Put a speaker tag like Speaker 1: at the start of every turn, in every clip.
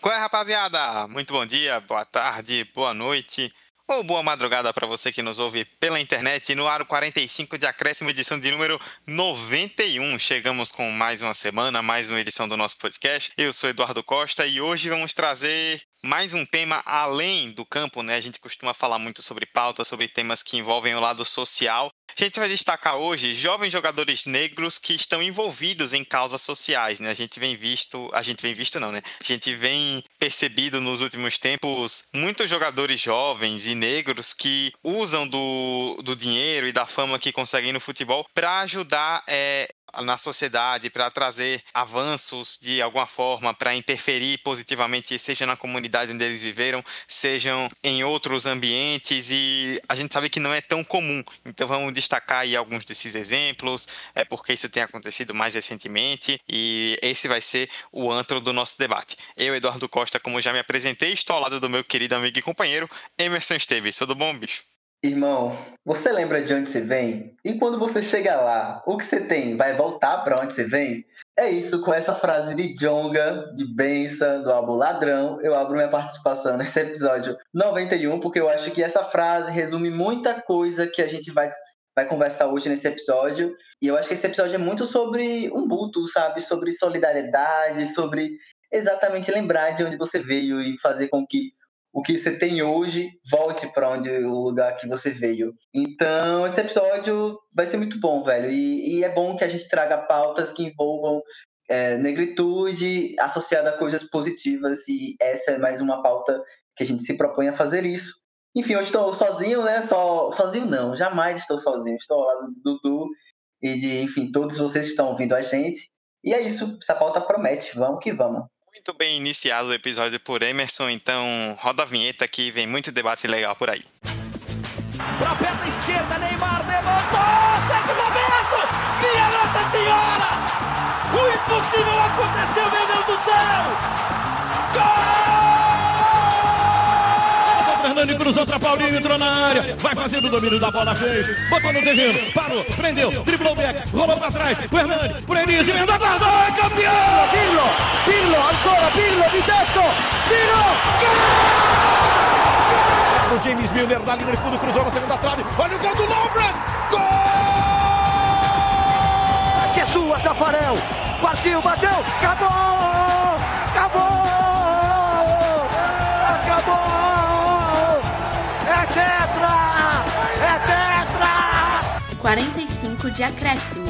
Speaker 1: Qual é, rapaziada? Muito bom dia, boa tarde, boa noite ou boa madrugada para você que nos ouve pela internet. No Aro 45 de Acréscimo, edição de número 91. Chegamos com mais uma semana, mais uma edição do nosso podcast. Eu sou Eduardo Costa e hoje vamos trazer mais um tema além do campo, né? A gente costuma falar muito sobre pauta, sobre temas que envolvem o lado social. A gente vai destacar hoje jovens jogadores negros que estão envolvidos em causas sociais, né? A gente vem visto, a gente vem visto não, né? A gente vem percebido nos últimos tempos muitos jogadores jovens e negros que usam do, do dinheiro e da fama que conseguem no futebol para ajudar é, na sociedade, para trazer avanços de alguma forma, para interferir positivamente, seja na comunidade onde eles viveram, sejam em outros ambientes, e a gente sabe que não é tão comum. Então vamos destacar aí alguns desses exemplos, é porque isso tem acontecido mais recentemente, e esse vai ser o antro do nosso debate. Eu, Eduardo Costa, como já me apresentei, estou ao lado do meu querido amigo e companheiro, Emerson Esteves. Tudo bom, bicho?
Speaker 2: Irmão, você lembra de onde você vem? E quando você chega lá, o que você tem vai voltar para onde você vem? É isso, com essa frase de Jonga, de Bença, do álbum Ladrão, eu abro minha participação nesse episódio 91, porque eu acho que essa frase resume muita coisa que a gente vai, vai conversar hoje nesse episódio. E eu acho que esse episódio é muito sobre um buto, sabe? Sobre solidariedade, sobre exatamente lembrar de onde você veio e fazer com que o que você tem hoje volte para onde o lugar que você veio. Então, esse episódio vai ser muito bom, velho. E, e é bom que a gente traga pautas que envolvam é, negritude associada a coisas positivas. E essa é mais uma pauta que a gente se propõe a fazer isso. Enfim, hoje estou sozinho, né? Só, sozinho não, jamais estou sozinho. Estou ao lado do Dudu e de, enfim, todos vocês que estão ouvindo a gente. E é isso, essa pauta promete. Vamos que vamos.
Speaker 1: Muito bem iniciado o episódio por Emerson, então roda a vinheta que vem muito debate legal por aí.
Speaker 3: Pra perna esquerda, Neymar levantou! Sérgio Roberto! Minha Nossa Senhora! O impossível aconteceu, meu Deus do céu!
Speaker 4: Hernani cruzou para Paulinho, entrou na área. Vai fazendo o domínio da bola, fez. Botou no terreno, parou, prendeu, driblou o back, rolou para trás. O Hernani, por Enis, emendou a guarda, é campeão!
Speaker 5: Pirlo, Pirlo, ancora Pirlo, di tetto, tiro,
Speaker 4: gol! O James Milner na linha de fundo, cruzou na segunda trave. Olha o gol do Lovren! Gol!
Speaker 5: Que é sua, Tafarel. Partiu, bateu! Acabou! Acabou!
Speaker 6: 45 de acréscimo.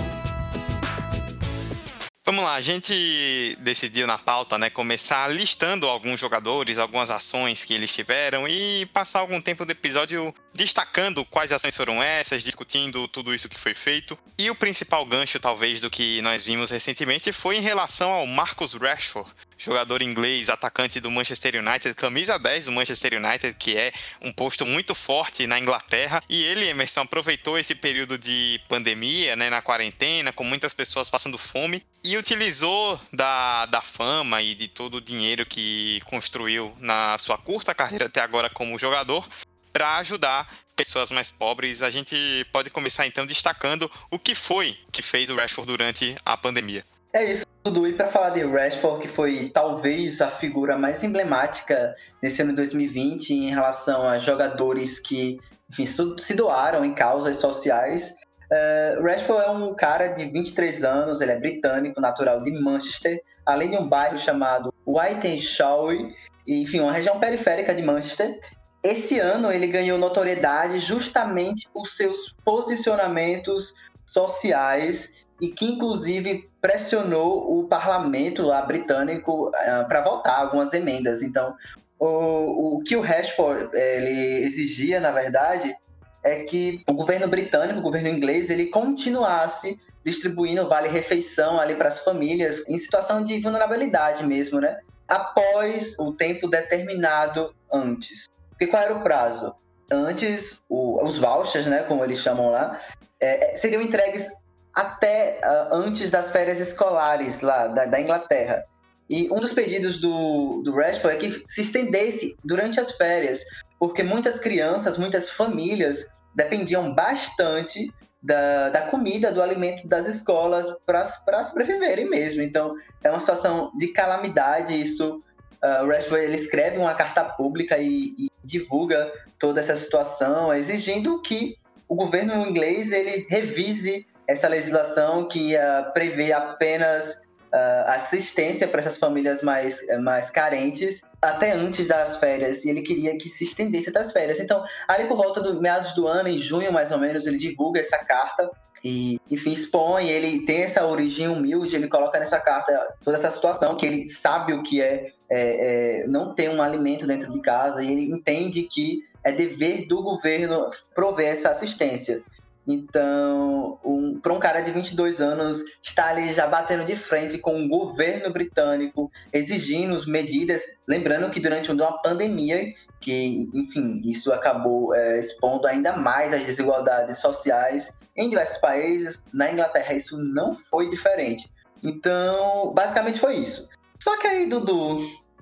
Speaker 1: Vamos lá, a gente decidiu na pauta, né, começar listando alguns jogadores, algumas ações que eles tiveram e passar algum tempo do episódio destacando quais ações foram essas, discutindo tudo isso que foi feito. E o principal gancho, talvez, do que nós vimos recentemente foi em relação ao Marcus Rashford, jogador inglês, atacante do Manchester United, camisa 10 do Manchester United, que é um posto muito forte na Inglaterra. E ele, Emerson, aproveitou esse período de pandemia, né, na quarentena, com muitas pessoas passando fome, e utilizou da, da fama e de todo o dinheiro que construiu na sua curta carreira até agora como jogador para ajudar pessoas mais pobres. A gente pode começar então destacando o que foi que fez o Rashford durante a pandemia.
Speaker 2: É isso, Dudu. E para falar de Rashford, que foi talvez a figura mais emblemática nesse ano de 2020 em relação a jogadores que enfim, se doaram em causas sociais, Uh, Rashford é um cara de 23 anos, ele é britânico, natural de Manchester, além de um bairro chamado Whitenshaw, enfim, uma região periférica de Manchester. Esse ano ele ganhou notoriedade justamente por seus posicionamentos sociais e que inclusive pressionou o parlamento lá britânico uh, eh, para votar algumas emendas. Então, o, o que o Rashford eh, ele exigia, na verdade, é que o governo britânico, o governo inglês, ele continuasse distribuindo vale-refeição ali para as famílias em situação de vulnerabilidade mesmo, né? Após o tempo determinado antes. Porque qual era o prazo? Antes, o, os vouchers, né, como eles chamam lá, é, seriam entregues até uh, antes das férias escolares lá da, da, Inglaterra. E um dos pedidos do, do Rashford é que se estendesse durante as férias, porque muitas crianças, muitas famílias dependiam bastante da, da comida, do alimento das escolas para sobreviverem mesmo. Então, é uma situação de calamidade, isso uh, o Rashford ele escreve uma carta pública e, e divulga toda essa situação, exigindo que o governo inglês ele revise essa legislação que uh, prevê apenas uh, assistência para essas famílias mais, mais carentes até antes das férias. E ele queria que se estendesse até as férias. Então, ali por volta do meados do ano, em junho mais ou menos, ele divulga essa carta e, enfim, expõe, ele tem essa origem humilde, ele coloca nessa carta toda essa situação, que ele sabe o que é, é, é não ter um alimento dentro de casa, e ele entende que é dever do governo prover essa assistência. Então, um, para um cara de 22 anos estar ali já batendo de frente com o governo britânico, exigindo medidas, lembrando que durante uma pandemia, que, enfim, isso acabou é, expondo ainda mais as desigualdades sociais em diversos países, na Inglaterra isso não foi diferente. Então, basicamente foi isso. Só que aí, Dudu,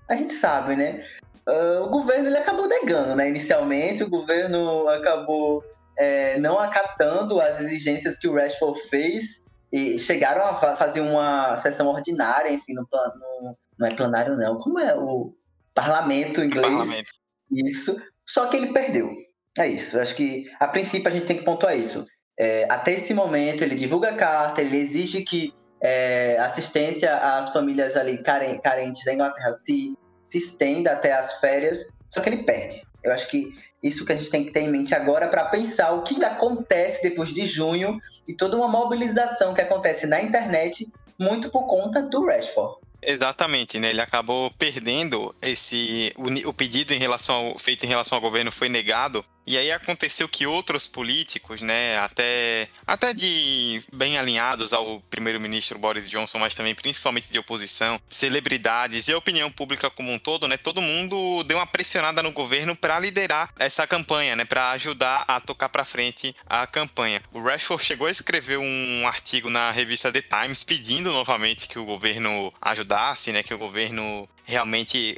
Speaker 2: a gente sabe, né? Uh, o governo ele acabou negando, né? Inicialmente, o governo acabou é, não acatando as exigências que o Rashford fez e chegaram a fazer uma sessão ordinária, enfim, no, no não é plenário não, como é o parlamento inglês? Parlamento. Isso. Só que ele perdeu. É isso. Acho que a princípio a gente tem que pontuar isso. É, até esse momento ele divulga a carta, ele exige que é, assistência às famílias ali carentes da Inglaterra se, se estenda até as férias, só que ele perde. Eu acho que isso que a gente tem que ter em mente agora para pensar o que acontece depois de junho e toda uma mobilização que acontece na internet muito por conta do Rashford.
Speaker 1: Exatamente, né? Ele acabou perdendo esse o, o, pedido em relação ao, feito em relação ao governo foi negado e aí aconteceu que outros políticos, né, até, até de bem alinhados ao primeiro-ministro Boris Johnson, mas também principalmente de oposição, celebridades e a opinião pública como um todo, né, todo mundo deu uma pressionada no governo para liderar essa campanha, né, para ajudar a tocar para frente a campanha. O Rashford chegou a escrever um artigo na revista The Times pedindo novamente que o governo ajudasse, né, que o governo realmente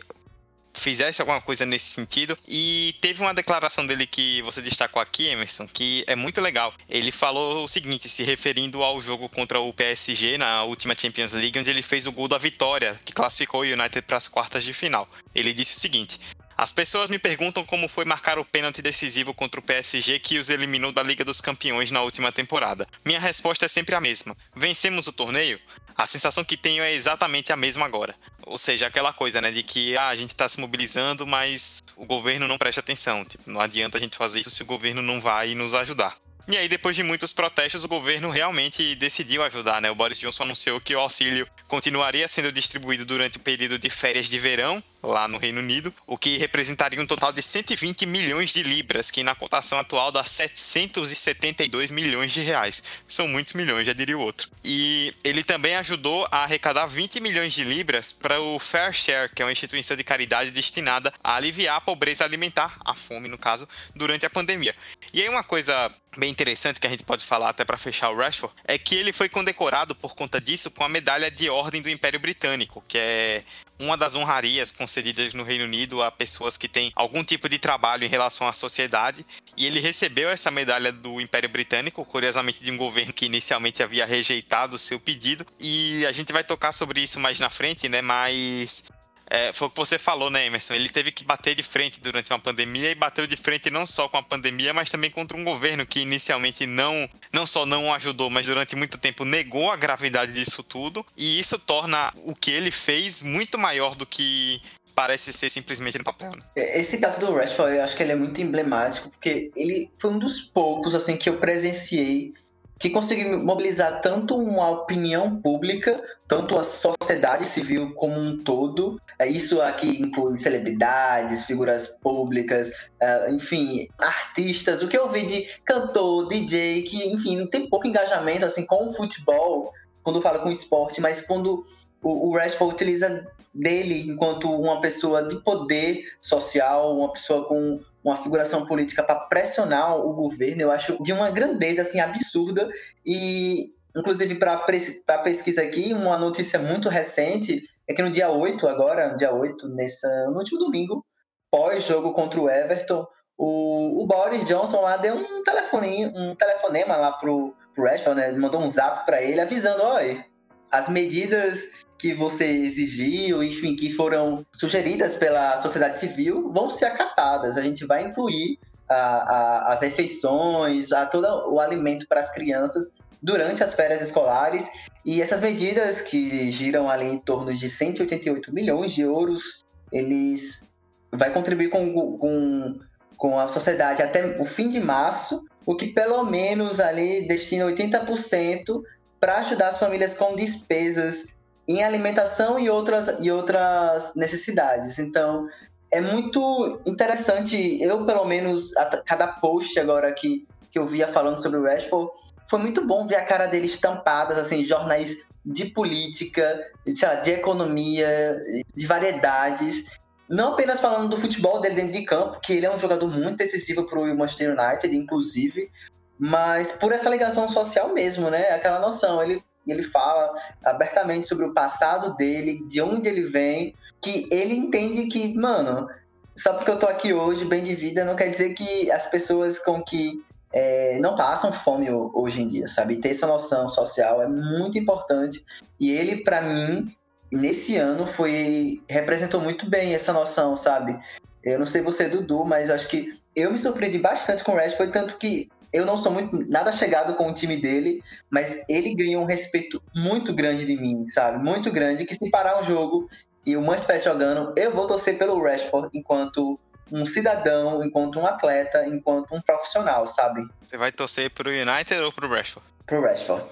Speaker 1: fizesse alguma coisa nesse sentido. E teve uma declaração dele que você destacou aqui, Emerson, que é muito legal. Ele falou o seguinte, se referindo ao jogo contra o PSG na última Champions League, onde ele fez o gol da vitória, que classificou o United para as quartas de final. Ele disse o seguinte: as pessoas me perguntam como foi marcar o pênalti decisivo contra o PSG que os eliminou da Liga dos Campeões na última temporada. Minha resposta é sempre a mesma: vencemos o torneio? A sensação que tenho é exatamente a mesma agora. Ou seja, aquela coisa, né, de que ah, a gente está se mobilizando, mas o governo não presta atenção. Tipo, não adianta a gente fazer isso se o governo não vai nos ajudar. E aí, depois de muitos protestos, o governo realmente decidiu ajudar, né? O Boris Johnson anunciou que o auxílio continuaria sendo distribuído durante o período de férias de verão, lá no Reino Unido, o que representaria um total de 120 milhões de libras, que na cotação atual dá 772 milhões de reais. São muitos milhões, já diria o outro. E ele também ajudou a arrecadar 20 milhões de libras para o Fair Share, que é uma instituição de caridade destinada a aliviar a pobreza alimentar, a fome no caso, durante a pandemia. E aí uma coisa bem interessante que a gente pode falar até para fechar o Rashford é que ele foi condecorado por conta disso com a medalha de Ordem do Império Britânico, que é uma das honrarias concedidas no Reino Unido a pessoas que têm algum tipo de trabalho em relação à sociedade. E ele recebeu essa medalha do Império Britânico, curiosamente de um governo que inicialmente havia rejeitado o seu pedido. E a gente vai tocar sobre isso mais na frente, né? Mas é, foi o que você falou, né, Emerson? Ele teve que bater de frente durante uma pandemia e bateu de frente não só com a pandemia, mas também contra um governo que inicialmente não, não só não ajudou, mas durante muito tempo negou a gravidade disso tudo. E isso torna o que ele fez muito maior do que parece ser simplesmente no papel. Né?
Speaker 2: Esse caso do Rashford, eu acho que ele é muito emblemático, porque ele foi um dos poucos assim que eu presenciei que conseguiu mobilizar tanto uma opinião pública, tanto a sociedade civil como um todo. É, isso aqui inclui celebridades, figuras públicas, é, enfim, artistas. O que eu vi de cantor, DJ, que, enfim, tem pouco engajamento assim com o futebol, quando fala com esporte, mas quando o, Rashford utiliza dele enquanto uma pessoa de poder social, uma pessoa com uma figuração política para pressionar o governo, eu acho de uma grandeza assim absurda e inclusive para a pesquisa aqui, uma notícia muito recente é que no dia 8 agora, no dia 8, nessa, no último domingo, pós-jogo contra o Everton, o, o, Boris Johnson lá deu um telefone, um telefonema lá pro, pro Rashford, né? Ele mandou um zap para ele avisando, olha, as medidas que você exigiu, enfim, que foram sugeridas pela sociedade civil, vão ser acatadas. A gente vai incluir a, a, as refeições, a todo o alimento para as crianças durante as férias escolares. E essas medidas que giram ali em torno de 188 milhões de euros, eles vai contribuir com, com, com a sociedade até o fim de março, o que pelo menos ali destina 80% para ajudar as famílias com despesas em alimentação e outras, e outras necessidades. Então, é muito interessante, eu pelo menos, a, cada post agora que, que eu via falando sobre o Rashford, foi muito bom ver a cara dele estampadas, assim, jornais de política, de, lá, de economia, de variedades. Não apenas falando do futebol dele dentro de campo, que ele é um jogador muito decisivo para o Manchester United, inclusive, mas por essa ligação social mesmo, né? Aquela noção. Ele, ele fala abertamente sobre o passado dele, de onde ele vem, que ele entende que, mano, só porque eu tô aqui hoje, bem de vida, não quer dizer que as pessoas com que é, não passam fome hoje em dia, sabe? Ter essa noção social é muito importante. E ele, para mim, nesse ano, foi representou muito bem essa noção, sabe? Eu não sei você, Dudu, mas acho que eu me surpreendi bastante com o Rashford, tanto que eu não sou muito nada chegado com o time dele, mas ele ganhou um respeito muito grande de mim, sabe? Muito grande, que se parar um jogo e o Manchester jogando, eu vou torcer pelo Rashford enquanto um cidadão, enquanto um atleta, enquanto um profissional, sabe?
Speaker 1: Você vai torcer pro United ou pro Rashford?
Speaker 2: Pro Rashford.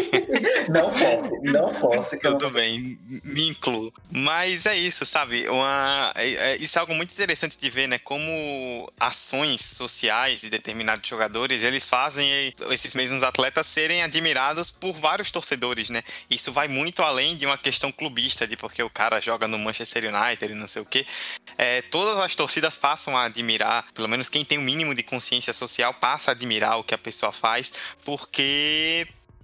Speaker 2: não fosse, não fosse.
Speaker 1: Tudo
Speaker 2: não...
Speaker 1: bem, me incluo. Mas é isso, sabe? Uma, é, é, isso é algo muito interessante de ver, né? Como ações sociais de determinados jogadores, eles fazem esses mesmos atletas serem admirados por vários torcedores, né? Isso vai muito além de uma questão clubista, de porque o cara joga no Manchester United e não sei o quê. É, todas as torcidas passam a admirar, pelo menos quem tem o um mínimo de consciência social passa a admirar o que a pessoa faz, porque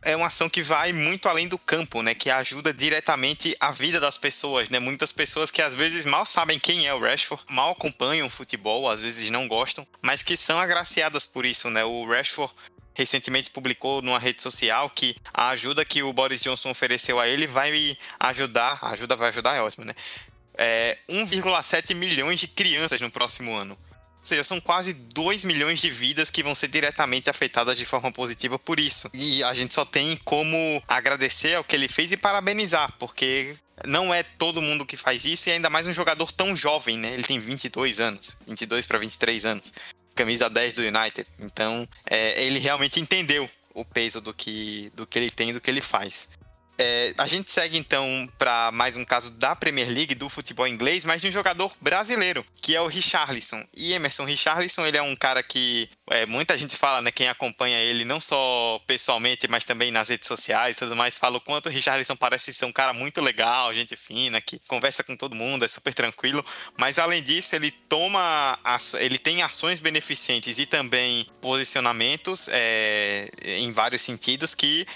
Speaker 1: é uma ação que vai muito além do campo, né? Que ajuda diretamente a vida das pessoas, né? Muitas pessoas que às vezes mal sabem quem é o Rashford, mal acompanham o futebol, às vezes não gostam, mas que são agraciadas por isso, né? O Rashford recentemente publicou numa rede social que a ajuda que o Boris Johnson ofereceu a ele vai ajudar, a ajuda vai ajudar, é ótimo, né? É 1,7 milhões de crianças no próximo ano. Ou seja, são quase 2 milhões de vidas que vão ser diretamente afetadas de forma positiva por isso. E a gente só tem como agradecer ao que ele fez e parabenizar, porque não é todo mundo que faz isso e ainda mais um jogador tão jovem, né? Ele tem 22 anos, 22 para 23 anos, camisa 10 do United. Então, é, ele realmente entendeu o peso do que, do que ele tem, do que ele faz. É, a gente segue então para mais um caso da Premier League do futebol inglês, mas de um jogador brasileiro, que é o Richarlison. E Emerson Richarlison, ele é um cara que é, muita gente fala, né? Quem acompanha ele não só pessoalmente, mas também nas redes sociais e tudo mais, fala o quanto o Richarlison parece ser um cara muito legal, gente fina, que conversa com todo mundo, é super tranquilo. Mas além disso, ele toma, ele tem ações beneficentes e também posicionamentos é, em vários sentidos que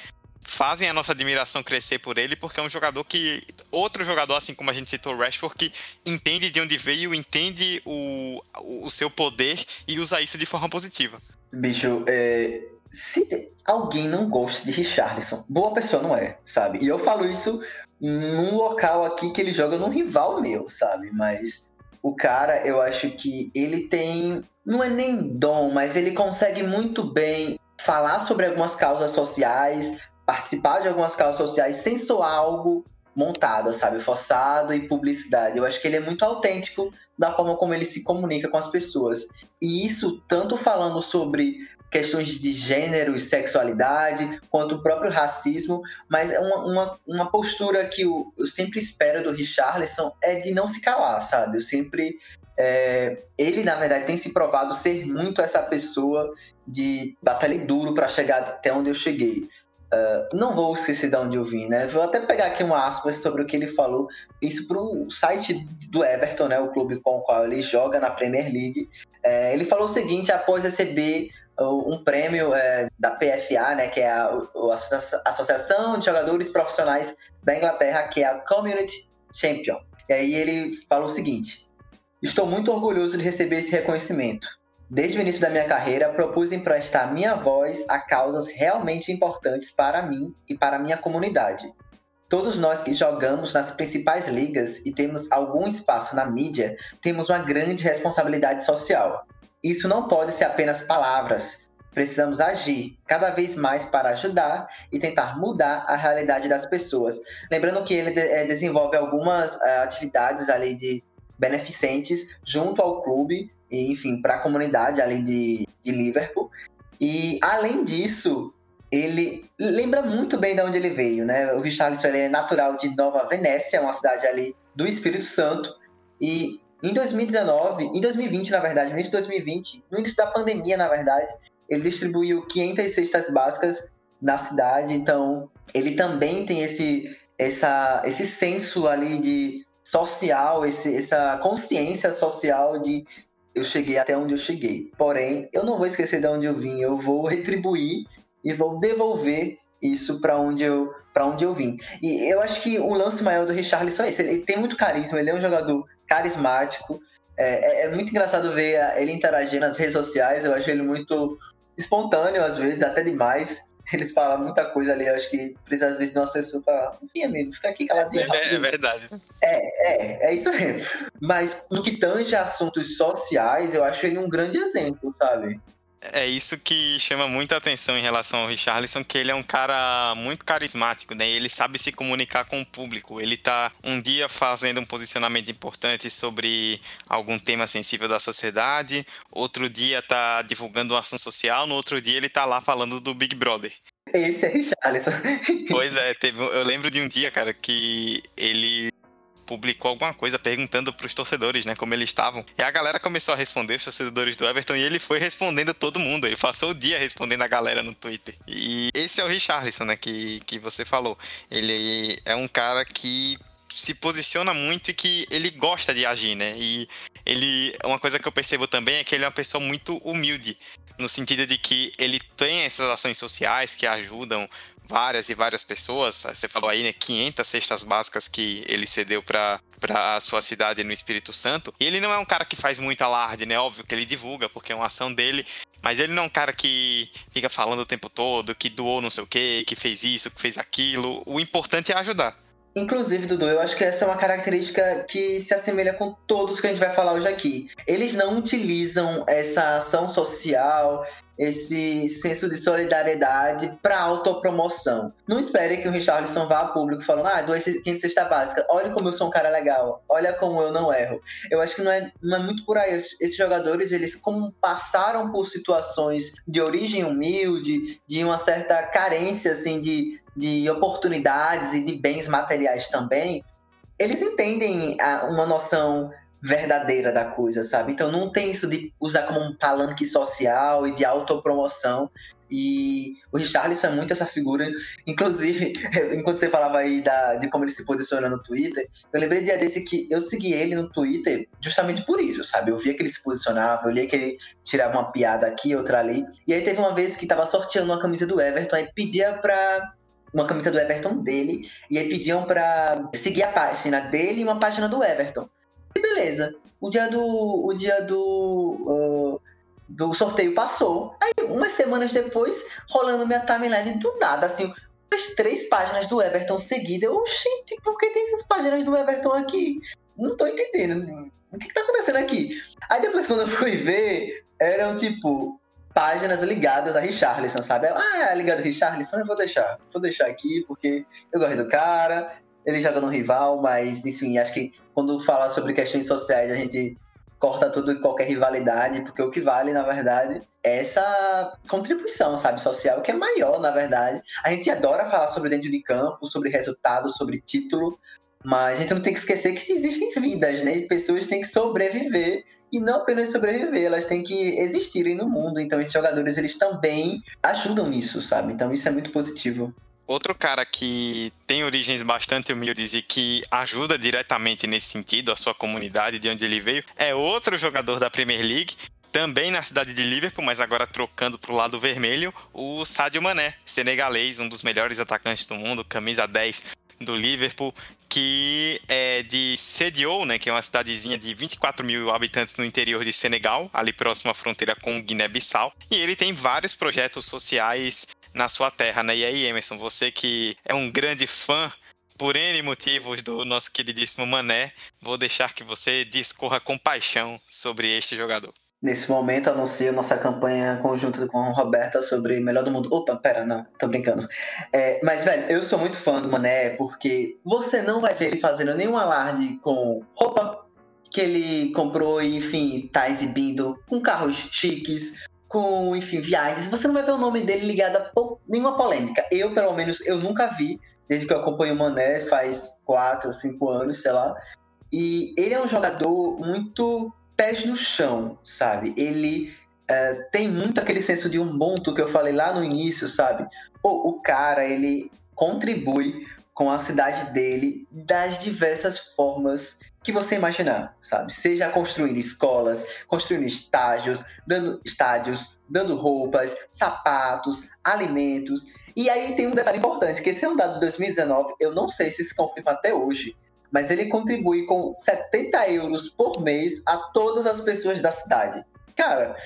Speaker 1: fazem a nossa admiração crescer por ele, porque é um jogador que. Outro jogador, assim como a gente citou o Rashford, que entende de onde veio, entende o, o seu poder e usa isso de forma positiva.
Speaker 2: Bicho, é, se alguém não gosta de Richarlison, boa pessoa não é, sabe? E eu falo isso num local aqui que ele joga num rival meu, sabe? Mas o cara, eu acho que ele tem. Não é nem dom, mas ele consegue muito bem falar sobre algumas causas sociais, participar de algumas causas sociais sem soar algo montado, sabe? Forçado e publicidade. Eu acho que ele é muito autêntico da forma como ele se comunica com as pessoas. E isso, tanto falando sobre questões de gênero e sexualidade, quanto o próprio racismo, mas é uma, uma, uma postura que eu, eu, sempre espero do Richarlison é de não se calar, sabe? Eu sempre. É, ele, na verdade, tem se provado ser muito essa pessoa de batalha duro para chegar até onde eu cheguei. Uh, não vou esquecer de onde eu vim, né? Vou até pegar aqui uma aspas sobre o que ele falou, isso para o site do Everton, né? O clube com o qual ele joga na Premier League. É, ele falou o seguinte após receber um prêmio é, da PFA, né? Que é a, a Associação de Jogadores Profissionais da Inglaterra, que é a Community Champion. E aí ele falou o seguinte: Estou muito orgulhoso de receber esse reconhecimento. Desde o início da minha carreira, propus emprestar minha voz a causas realmente importantes para mim e para minha comunidade. Todos nós que jogamos nas principais ligas e temos algum espaço na mídia, temos uma grande responsabilidade social. Isso não pode ser apenas palavras. Precisamos agir cada vez mais para ajudar e tentar mudar a realidade das pessoas. Lembrando que ele eh, desenvolve algumas uh, atividades ali de beneficentes junto ao clube, enfim, para a comunidade ali de, de Liverpool. E além disso, ele lembra muito bem de onde ele veio, né? O Richarlison ele é natural de Nova Venécia, uma cidade ali do Espírito Santo. E em 2019, em 2020, na verdade, no início de 2020, no início da pandemia, na verdade, ele distribuiu 500 cestas básicas na cidade. Então, ele também tem esse, essa, esse senso ali de social, esse, essa consciência social de eu cheguei até onde eu cheguei. Porém, eu não vou esquecer de onde eu vim, eu vou retribuir e vou devolver isso para onde eu para onde eu vim. E eu acho que o lance maior do Richarlison é esse. Ele tem muito carisma, ele é um jogador carismático. É, é, é muito engraçado ver ele interagir nas redes sociais. Eu acho ele muito espontâneo, às vezes, até demais. Eles falam muita coisa ali, eu acho que precisa às vezes de um assessor pra. Enfim, amigo, fica aqui caladinho.
Speaker 1: É, é verdade.
Speaker 2: É, é, é isso mesmo. Mas no que tange assuntos sociais, eu acho ele um grande exemplo, sabe?
Speaker 1: É isso que chama muita atenção em relação ao Richarlison, que ele é um cara muito carismático, né? Ele sabe se comunicar com o público. Ele tá um dia fazendo um posicionamento importante sobre algum tema sensível da sociedade, outro dia tá divulgando um assunto social, no outro dia ele tá lá falando do Big Brother.
Speaker 2: Esse é Richarlison.
Speaker 1: Pois é, teve, eu lembro de um dia, cara, que ele publicou alguma coisa perguntando para os torcedores, né, como eles estavam. E a galera começou a responder, os torcedores do Everton, e ele foi respondendo todo mundo. Ele passou o dia respondendo a galera no Twitter. E esse é o Richarlison, né, que, que você falou. Ele é um cara que se posiciona muito e que ele gosta de agir, né? E ele, uma coisa que eu percebo também é que ele é uma pessoa muito humilde, no sentido de que ele tem essas ações sociais que ajudam várias e várias pessoas. Você falou aí, né, 500 cestas básicas que ele cedeu para a sua cidade no Espírito Santo. E ele não é um cara que faz muito alarde, né? Óbvio que ele divulga, porque é uma ação dele. Mas ele não é um cara que fica falando o tempo todo, que doou não sei o quê, que fez isso, que fez aquilo. O importante é ajudar.
Speaker 2: Inclusive, Dudu, eu acho que essa é uma característica que se assemelha com todos que a gente vai falar hoje aqui. Eles não utilizam essa ação social, esse senso de solidariedade para autopromoção. Não espere que o Richarlison vá a público falando, ah, dois quem cesta básica, olha como eu sou um cara legal, olha como eu não erro. Eu acho que não é, não é muito por aí. Esses jogadores, eles como passaram por situações de origem humilde, de uma certa carência, assim, de, de oportunidades e de bens materiais também, eles entendem uma noção verdadeira da coisa, sabe? Então não tem isso de usar como um palanque social e de autopromoção. E o Richarlison é muito essa figura. Inclusive, enquanto você falava aí da, de como ele se posiciona no Twitter, eu lembrei dia desse que eu segui ele no Twitter justamente por isso, sabe? Eu via que ele se posicionava, eu lia que ele tirava uma piada aqui, outra ali. E aí teve uma vez que tava sorteando uma camisa do Everton, aí pedia pra uma camisa do Everton dele, e aí pediam pra seguir a página dele e uma página do Everton. E beleza. O dia do. O dia do. Uh, do sorteio passou. Aí, umas semanas depois, rolando minha timeline do nada, assim, as três páginas do Everton seguidas. Eu, gente, por que tem essas páginas do Everton aqui? Não tô entendendo. O que, que tá acontecendo aqui? Aí depois, quando eu fui ver, eram tipo páginas ligadas a Richarlison, sabe? Ah, é ligado a Richarlison, eu vou deixar. Vou deixar aqui porque eu gosto do cara, ele joga no rival, mas enfim, acho que quando fala sobre questões sociais a gente corta tudo e qualquer rivalidade, porque o que vale, na verdade, é essa contribuição, sabe, social, que é maior, na verdade. A gente adora falar sobre dentro de campo, sobre resultado, sobre título, mas a gente não tem que esquecer que existem vidas, né? E pessoas têm que sobreviver e não apenas sobreviver, elas têm que existirem no mundo. Então, esses jogadores, eles também ajudam nisso, sabe? Então, isso é muito positivo.
Speaker 1: Outro cara que tem origens bastante humildes e que ajuda diretamente nesse sentido a sua comunidade de onde ele veio é outro jogador da Premier League, também na cidade de Liverpool, mas agora trocando para o lado vermelho, o Sadio Mané, senegalês, um dos melhores atacantes do mundo, camisa 10 do Liverpool, que é de Sediou, né, que é uma cidadezinha de 24 mil habitantes no interior de Senegal, ali próximo à fronteira com Guiné-Bissau. E ele tem vários projetos sociais na sua terra, né? E aí, Emerson, você que é um grande fã por N motivos do nosso queridíssimo Mané, vou deixar que você discorra com paixão sobre este jogador.
Speaker 2: Nesse momento, anuncio nossa campanha conjunta com a Roberta sobre Melhor do Mundo. Opa, pera, não, tô brincando. É, mas, velho, eu sou muito fã do Mané porque você não vai ver ele fazendo nenhum alarde com roupa que ele comprou e, enfim, tá exibindo, com carros chiques, com, enfim, viagens. Você não vai ver o nome dele ligado a nenhuma polêmica. Eu, pelo menos, eu nunca vi, desde que eu acompanho o Mané, faz quatro, cinco anos, sei lá. E ele é um jogador muito pés no chão, sabe? Ele é, tem muito aquele senso de Ubuntu que eu falei lá no início, sabe? Pô, o cara, ele contribui com a cidade dele das diversas formas que você imaginar, sabe? Seja construindo escolas, construindo estágios, dando estádios, dando roupas, sapatos, alimentos. E aí tem um detalhe importante, que esse é um dado de 2019, eu não sei se se confirma até hoje, mas ele contribui com 70 euros por mês a todas as pessoas da cidade. Cara,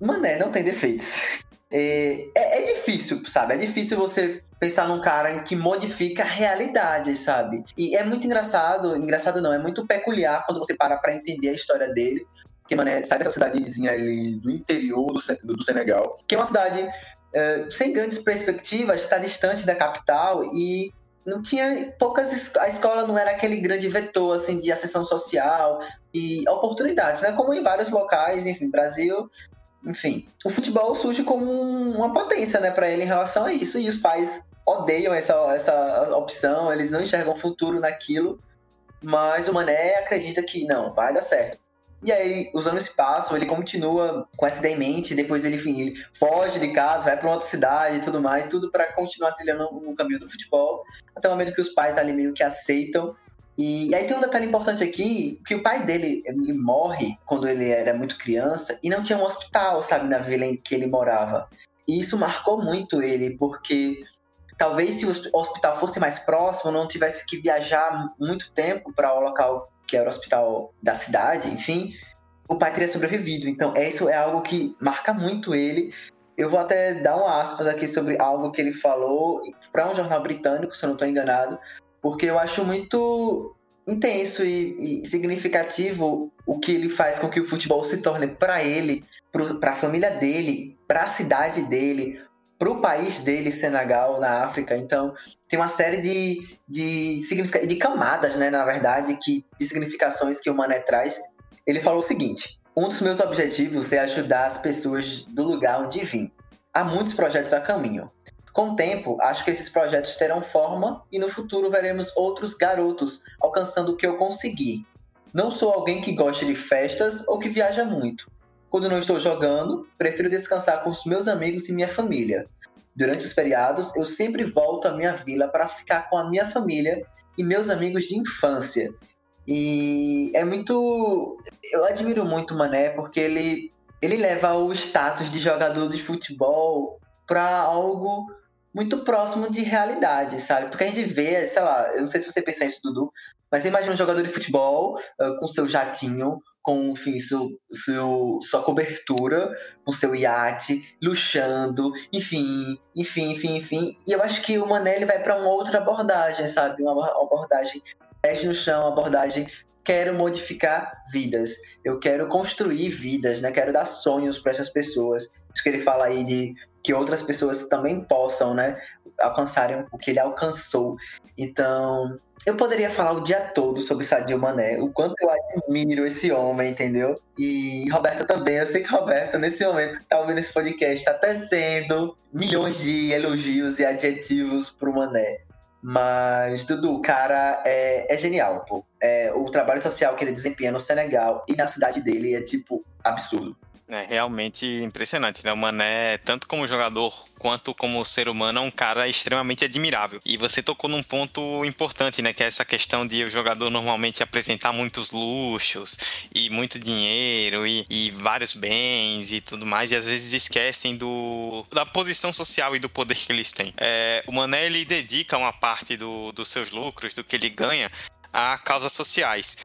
Speaker 2: mané, não tem defeitos. É, é, é, difícil, sabe? É difícil você pensar num cara que modifica a realidade, sabe? E é muito engraçado, engraçado não, é muito peculiar quando você para pra entender a história dele. Porque, mané, sai dessa cidadezinha ali do interior do, do Senegal, que é uma cidade é, sem grandes perspectivas, está distante da capital e não tinha poucas a escola não era aquele grande vetor assim de ascensão social e oportunidades, né? Como em vários locais, enfim, Brasil, enfim, o futebol surge como uma potência, né, para ele em relação a isso e os pais odeiam essa essa opção, eles não enxergam futuro naquilo, mas o Mané acredita que não, vai dar certo. E aí, usando esse passo, ele continua com essa ideia em mente, depois ele, enfim, ele foge de casa, vai para outra cidade e tudo mais, tudo para continuar trilhando o caminho do futebol, até o momento que os pais ali meio que aceitam. E, aí tem um detalhe importante aqui, que o pai dele ele morre quando ele era muito criança e não tinha um hospital, sabe, na vila em que ele morava. E isso marcou muito ele, porque talvez se o hospital fosse mais próximo, não tivesse que viajar muito tempo para o local que era o hospital da cidade, enfim, o pai teria sobrevivido. Então, isso é algo que marca muito ele. Eu vou até dar um aspas aqui sobre algo que ele falou para um jornal britânico, se eu não estou enganado, porque eu acho muito intenso e, e, significativo o que ele faz com que o futebol se torne para ele, para a família dele, para a cidade dele, para o país dele, Senegal, na África. Então, tem uma série de, de, de camadas, né, na verdade, que, de significações que o Mané traz. Ele falou o seguinte: um dos meus objetivos é ajudar as pessoas do lugar onde vim. Há muitos projetos a caminho. Com o tempo, acho que esses projetos terão forma e no futuro veremos outros garotos alcançando o que eu consegui. Não sou alguém que gosta de festas ou que viaja muito. Quando não estou jogando, prefiro descansar com os meus amigos e minha família. Durante os feriados, eu sempre volto à minha vila para ficar com a minha família e meus amigos de infância. E é muito. Eu admiro muito o Mané porque ele, ele leva o status de jogador de futebol para algo muito próximo de realidade, sabe? Porque a gente vê, sei lá, eu não sei se você pensa isso, Dudu, mas imagina um jogador de futebol uh, com seu jatinho, com enfim, seu, seu, sua cobertura, com seu iate, luxando, enfim, enfim, enfim, enfim. E eu acho que o Mané vai para uma outra abordagem, sabe? Uma abordagem pés no chão, abordagem quero modificar vidas, eu quero construir vidas, né? Quero dar sonhos para essas pessoas. Isso que ele fala aí de que outras pessoas também possam, né, alcançarem o que ele alcançou. Então, eu poderia falar o dia todo sobre Sadio Mané, o quanto eu admiro esse homem, entendeu? E Roberta também, eu sei que Roberta, nesse momento que tá ouvindo esse podcast, está tecendo milhões de elogios e adjetivos pro Mané. Mas, Dudu, o cara é, é genial, pô. É, o trabalho social que ele desempenha no Senegal e na cidade dele é, tipo, absurdo.
Speaker 1: É realmente impressionante, né? O Mané, tanto como jogador quanto como ser humano, é um cara extremamente admirável. E você tocou num ponto importante, né? Que é essa questão de o jogador normalmente apresentar muitos luxos e muito dinheiro e, e vários bens e tudo mais, e às vezes esquecem do, da posição social e do poder que eles têm. É, o Mané, ele dedica uma parte do, dos seus lucros, do que ele ganha, a causas sociais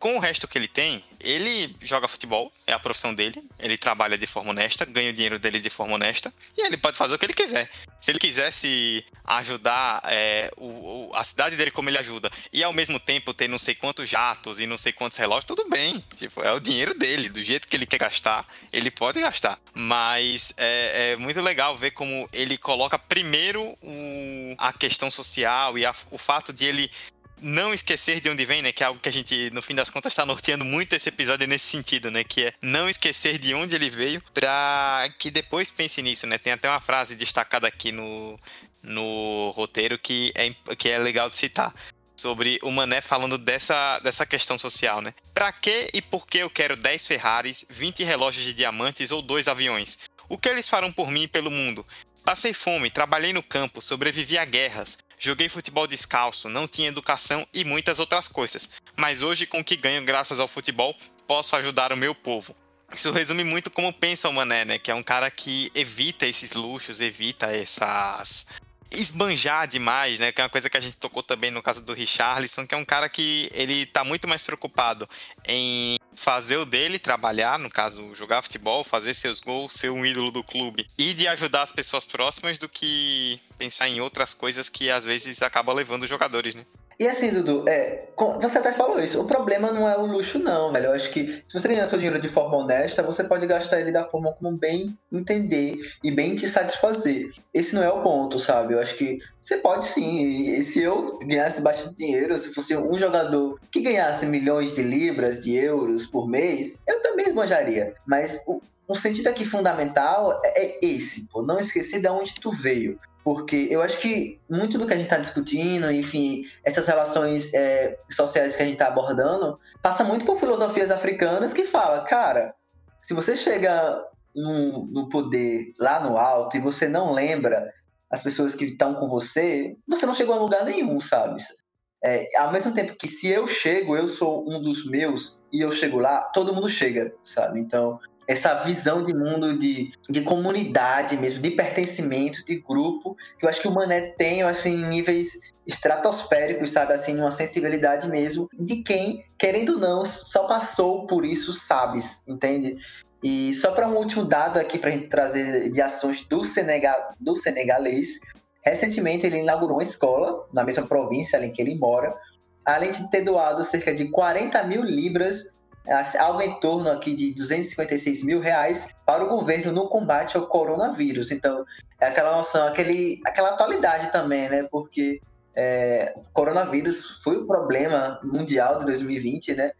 Speaker 1: com o resto que ele tem, ele joga futebol, é a profissão dele, ele trabalha de forma honesta, ganha o dinheiro dele de forma honesta, e ele pode fazer o que ele quiser. Se ele quisesse ajudar é, o, o, a cidade dele como ele ajuda, e ao mesmo tempo ter não sei quantos jatos e não sei quantos relógios, tudo bem. Tipo, é o dinheiro dele, do jeito que ele quer gastar, ele pode gastar. Mas é, é muito legal ver como ele coloca primeiro o, a questão social e a, o fato de ele não esquecer de onde vem, né? Que é algo que a gente, no fim das contas, está norteando muito esse episódio nesse sentido, né? Que é não esquecer de onde ele veio para que depois pense nisso, né? Tem até uma frase destacada aqui no, no roteiro que é, que é legal de citar. Sobre o Mané falando dessa, dessa questão social, né? Pra que e por que eu quero 10 Ferraris, 20 relógios de diamantes ou dois aviões? O que eles farão por mim e pelo mundo? Passei fome, trabalhei no campo, sobrevivi a guerras, joguei futebol descalço, não tinha educação e muitas outras coisas. Mas hoje, com o que ganho graças ao futebol, posso ajudar o meu povo. Isso resume muito como pensa o Mané, né? Que é um cara que evita esses luxos, evita essas esbanjar demais, né? Que é uma coisa que a gente tocou também no caso do Richarlison, que é um cara que ele tá muito mais preocupado em fazer o dele trabalhar, no caso, jogar futebol, fazer seus gols, ser um ídolo do clube e de ajudar as pessoas próximas do que pensar em outras coisas que às vezes acaba levando os jogadores, né?
Speaker 2: E assim, Dudu, é, você até falou isso. O problema não é o luxo, não, velho. Eu acho que se você ganhar seu dinheiro de forma honesta, você pode gastar ele da forma como bem entender e bem te satisfazer. Esse não é o ponto, sabe? Eu acho que você pode sim. E se eu ganhasse bastante dinheiro, se fosse um jogador que ganhasse milhões de libras, de euros por mês, eu também esbanjaria. Mas o, o sentido aqui fundamental é esse, pô. Não esquecer de onde tu veio. Porque eu acho que muito do que a gente está discutindo, enfim, essas relações é, sociais que a gente está abordando, passa muito por filosofias africanas que fala, cara, se você chega no, no poder lá no alto e você não lembra as pessoas que estão com você, você não chegou a lugar nenhum, sabe? É, ao mesmo tempo que se eu chego, eu sou um dos meus e eu chego lá, todo mundo chega, sabe? Então, essa visão de mundo de, de comunidade mesmo, de pertencimento, de grupo, que eu acho que o Mané tem, assim, níveis estratosféricos, sabe, assim, uma sensibilidade mesmo de quem, querendo ou não, só passou por isso, sabes, entende? E só para um último dado aqui para a gente trazer de ações do, Senegal, do senegalês, recentemente ele inaugurou uma escola na mesma província em que ele mora, além de ter doado cerca de 40 mil libras algo em torno aqui de 256 mil reais para o governo no combate ao coronavírus. Então, é aquela noção, aquele, aquela atualidade também, né? Porque é, o coronavírus foi o problema mundial de 2020, né?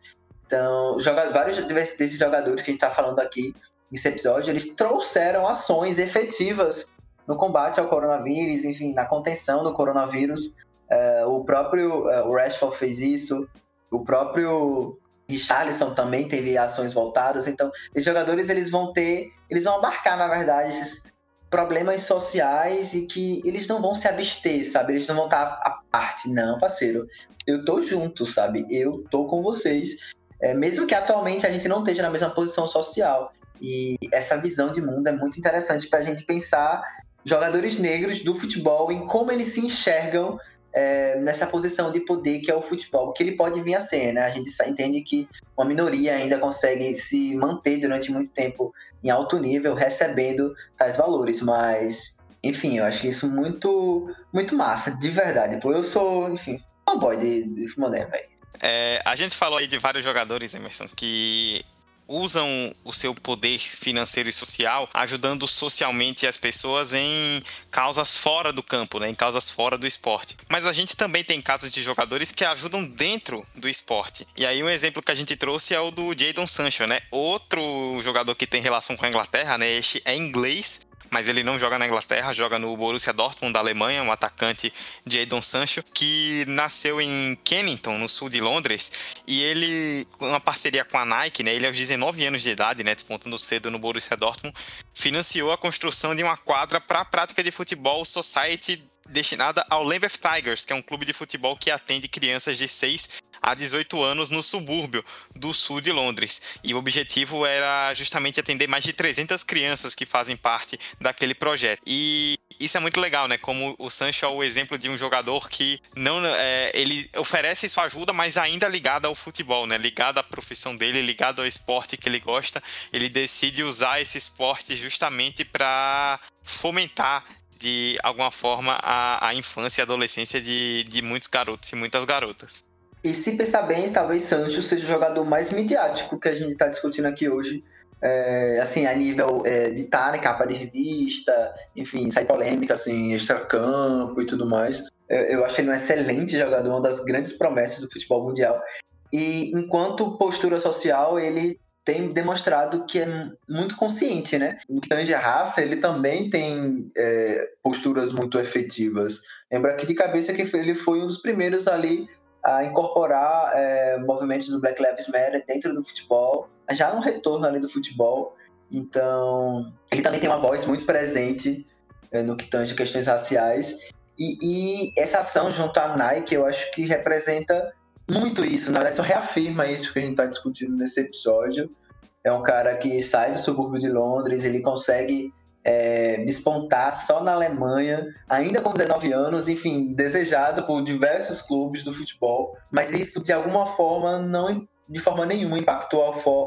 Speaker 2: Então, joga, vários desses jogadores que a gente está falando aqui nesse episódio, eles trouxeram ações efetivas no combate ao coronavírus, enfim, na contenção do coronavírus. É, o próprio é, o Rashford fez isso, o próprio Richarlison também teve ações voltadas, então os jogadores eles vão ter, eles vão abarcar na verdade esses problemas sociais e que eles não vão se abster, sabe? Eles não vão estar à parte, não, parceiro. Eu tô junto, sabe? Eu tô com vocês, é, mesmo que atualmente a gente não esteja na mesma posição social. E essa visão de mundo é muito interessante para a gente pensar jogadores negros do futebol em como eles se enxergam é, nessa posição de poder que é o futebol, que ele pode vir a ser, né? A gente entende que uma minoria ainda consegue se manter durante muito tempo em alto nível, recebendo tais valores, mas enfim, eu acho isso muito muito massa, de verdade. Eu sou, enfim, fanboy de, de Moné, velho.
Speaker 1: É, a gente falou aí de vários jogadores, Emerson, que usam o seu poder financeiro e social ajudando socialmente as pessoas em causas fora do campo, né, em causas fora do esporte. Mas a gente também tem casos de jogadores que ajudam dentro do esporte. E aí um exemplo que a gente trouxe é o do Jadon Sancho, né? Outro jogador que tem relação com a Inglaterra, né? Este é inglês, mas ele não joga na Inglaterra, joga no Borussia Dortmund da Alemanha, um atacante de Jadon Sancho, que nasceu em Kennington, no sul de Londres, e ele, uma parceria com a Nike, né, ele aos 19 anos de idade, né, despontando cedo no Borussia Dortmund, financiou a construção de uma quadra para a prática de futebol society destinada ao Lambeth Tigers, que é um clube de futebol que atende crianças de 6 há 18 anos no subúrbio do sul de Londres. E o objetivo era justamente atender mais de 300 crianças que fazem parte daquele projeto. E isso é muito legal, né? Como o Sancho é o exemplo de um jogador que não é, ele oferece sua ajuda, mas ainda ligado ao futebol, né? Ligado à profissão dele, ligado ao esporte que ele gosta. Ele decide usar esse esporte justamente para fomentar de alguma forma a, a infância e adolescência de, de muitos garotos e muitas garotas.
Speaker 2: E se pensar bem, talvez Sancho seja o jogador mais midiático que a gente está discutindo aqui hoje. É, assim, a nível é, de estar na capa de revista, enfim, sai polêmica, assim, extra-campo e tudo mais. Eu, eu acho ele um excelente jogador, uma das grandes promessas do futebol mundial. E enquanto postura social, ele tem demonstrado que é muito consciente, né? No que de raça, ele também tem é, posturas muito efetivas. Lembra aqui de cabeça que ele foi um dos primeiros ali a incorporar é, movimentos do Black Lives Matter dentro do futebol, já no retorno ali do futebol. Então, ele também tem uma voz muito presente é, no que tange questões raciais. E, e, essa ação junto à Nike, eu acho que representa muito isso. Na verdade, só reafirma isso que a gente está discutindo nesse episódio. É um cara que sai do subúrbio de Londres, ele consegue é, despontar só na Alemanha, ainda com 19 anos, enfim, desejado por diversos clubes do futebol, mas isso de alguma forma não, de forma nenhuma impactou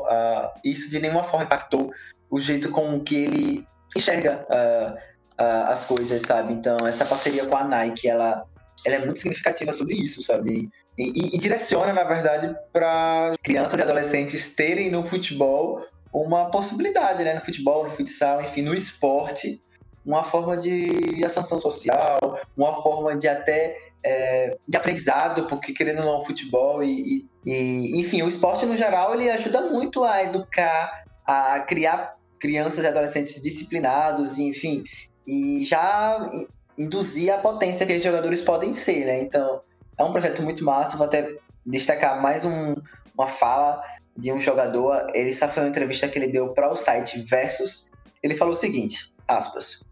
Speaker 2: a, isso de nenhuma forma impactou o jeito com que ele enxerga uh, uh, as coisas, sabe? Então essa parceria com a Nike, ela, ela é muito significativa sobre isso, sabe? E, e, e direciona, na verdade, para crianças e adolescentes terem no futebol uma possibilidade, né? No futebol, no futsal, enfim, no esporte, uma forma de ascensão social, uma forma de até é, de aprendizado, porque querendo ou não, o futebol e, e, enfim, o esporte no geral ele ajuda muito a educar, a criar crianças e adolescentes disciplinados, enfim, e já induzir a potência que os jogadores podem ser, né? Então, é um projeto muito massa. Vou até destacar mais um, uma fala de um jogador. Ele só foi uma entrevista que ele deu para o site Versus. Ele falou o seguinte: aspas.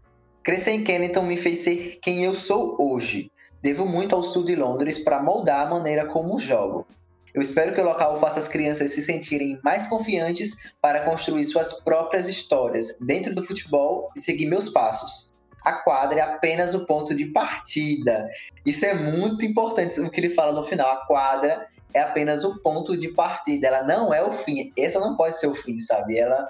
Speaker 2: Crescer em Kennington me fez ser quem eu sou hoje. Devo muito ao sul de Londres para moldar a maneira como jogo. Eu espero que o local faça as crianças se sentirem mais confiantes para construir suas próprias histórias dentro do futebol e seguir meus passos a quadra é apenas o ponto de partida. Isso é muito importante o que ele fala no final. A quadra é apenas o ponto de partida, ela não é o fim. Essa não pode ser o fim, sabe? Ela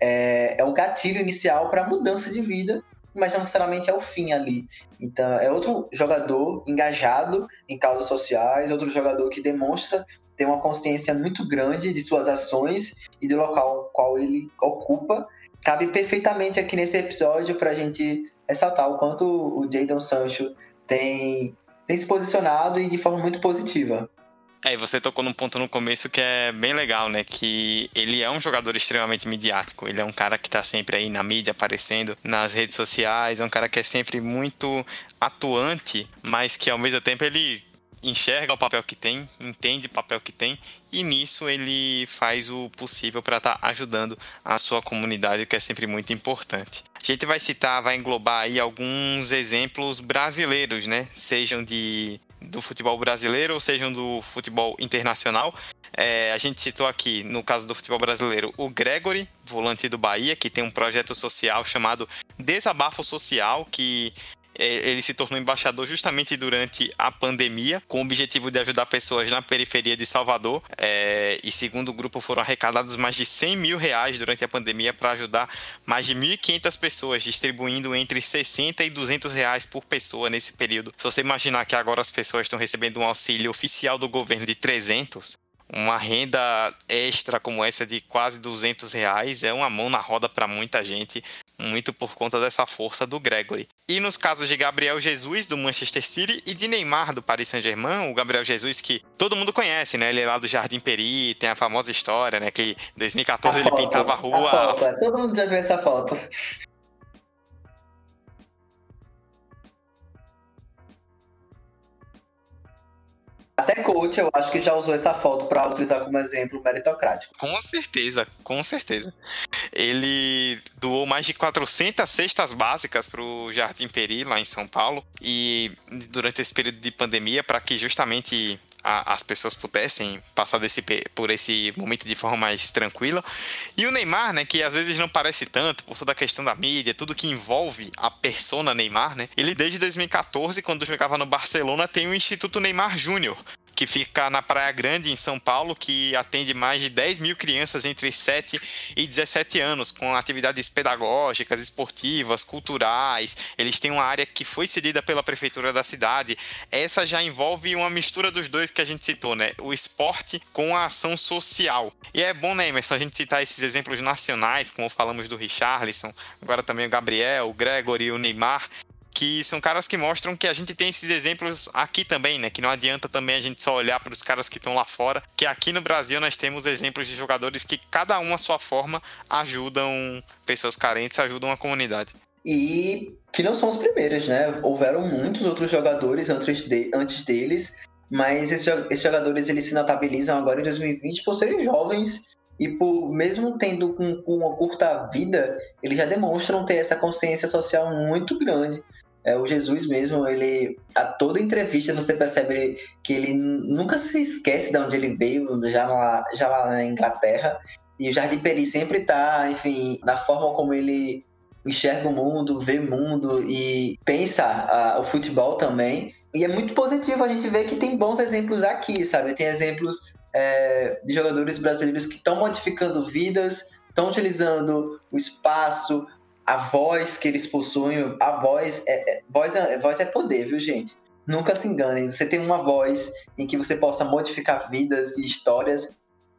Speaker 2: é, é o gatilho inicial para mudança de vida, mas não necessariamente é o fim ali. Então, é outro jogador engajado em causas sociais, outro jogador que demonstra ter uma consciência muito grande de suas ações e do local qual ele ocupa. Cabe perfeitamente aqui nesse episódio para a gente ressaltar o quanto o Jadon Sancho tem, tem se posicionado e de forma muito positiva.
Speaker 1: É, e você tocou num ponto no começo que é bem legal, né? Que ele é um jogador extremamente midiático. Ele é um cara que tá sempre aí na mídia, aparecendo nas redes sociais. É um cara que é sempre muito atuante, mas que ao mesmo tempo ele enxerga o papel que tem, entende o papel que tem e nisso ele faz o possível para estar tá ajudando a sua comunidade, o que é sempre muito importante. A gente vai citar, vai englobar aí alguns exemplos brasileiros, né? Sejam de do futebol brasileiro ou sejam do futebol internacional. É, a gente citou aqui, no caso do futebol brasileiro, o Gregory, volante do Bahia, que tem um projeto social chamado Desabafo Social, que ele se tornou embaixador justamente durante a pandemia, com o objetivo de ajudar pessoas na periferia de Salvador. É, e segundo o grupo, foram arrecadados mais de 100 mil reais durante a pandemia para ajudar mais de 1.500 pessoas, distribuindo entre 60 e 200 reais por pessoa nesse período. Se você imaginar que agora as pessoas estão recebendo um auxílio oficial do governo de 300, uma renda extra como essa de quase 200 reais é uma mão na roda para muita gente muito por conta dessa força do Gregory. E nos casos de Gabriel Jesus, do Manchester City, e de Neymar, do Paris Saint-Germain, o Gabriel Jesus, que todo mundo conhece, né? Ele é lá do Jardim Peri, tem a famosa história, né? Que em 2014 a ele foto, pintava a rua.
Speaker 2: A foto, é, todo mundo já viu essa foto. Até coach, eu acho que já usou essa foto para utilizar como exemplo meritocrático.
Speaker 1: Com certeza, com certeza. Ele doou mais de 400 cestas básicas para o Jardim Peri, lá em São Paulo, e durante esse período de pandemia, para que justamente a, as pessoas pudessem passar desse, por esse momento de forma mais tranquila. E o Neymar, né, que às vezes não parece tanto por toda a questão da mídia, tudo que envolve a persona Neymar, né? Ele desde 2014, quando jogava no Barcelona, tem o Instituto Neymar Júnior, que fica na Praia Grande, em São Paulo, que atende mais de 10 mil crianças entre 7 e 17 anos, com atividades pedagógicas, esportivas, culturais. Eles têm uma área que foi cedida pela prefeitura da cidade. Essa já envolve uma mistura dos dois que a gente citou, né? O esporte com a ação social. E é bom, né, Emerson, a gente citar esses exemplos nacionais, como falamos do Richarlison, agora também o Gabriel, o Gregory o Neymar, que são caras que mostram que a gente tem esses exemplos aqui também, né? Que não adianta também a gente só olhar para os caras que estão lá fora, que aqui no Brasil nós temos exemplos de jogadores que cada um à sua forma ajudam pessoas carentes, ajudam a comunidade.
Speaker 2: E que não são os primeiros, né? Houveram muitos outros jogadores antes, de, antes deles, mas esses, esses jogadores eles se notabilizam agora em 2020 por serem jovens e por mesmo tendo com, uma curta vida, eles já demonstram ter essa consciência social muito grande é, o Jesus mesmo, ele a toda entrevista você percebe que ele nunca se esquece de onde ele veio, já lá, já lá na Inglaterra. E o Jardim Peri sempre está, enfim, na forma como ele enxerga o mundo, vê o mundo e pensa a, o futebol também. E é muito positivo a gente ver que tem bons exemplos aqui, sabe? Tem exemplos é, de jogadores brasileiros que estão modificando vidas, estão utilizando o espaço, a voz que eles possuem, a voz é, é, voz é, voz é poder, viu, gente? Nunca se enganem, você tem uma voz em que você possa modificar vidas e histórias.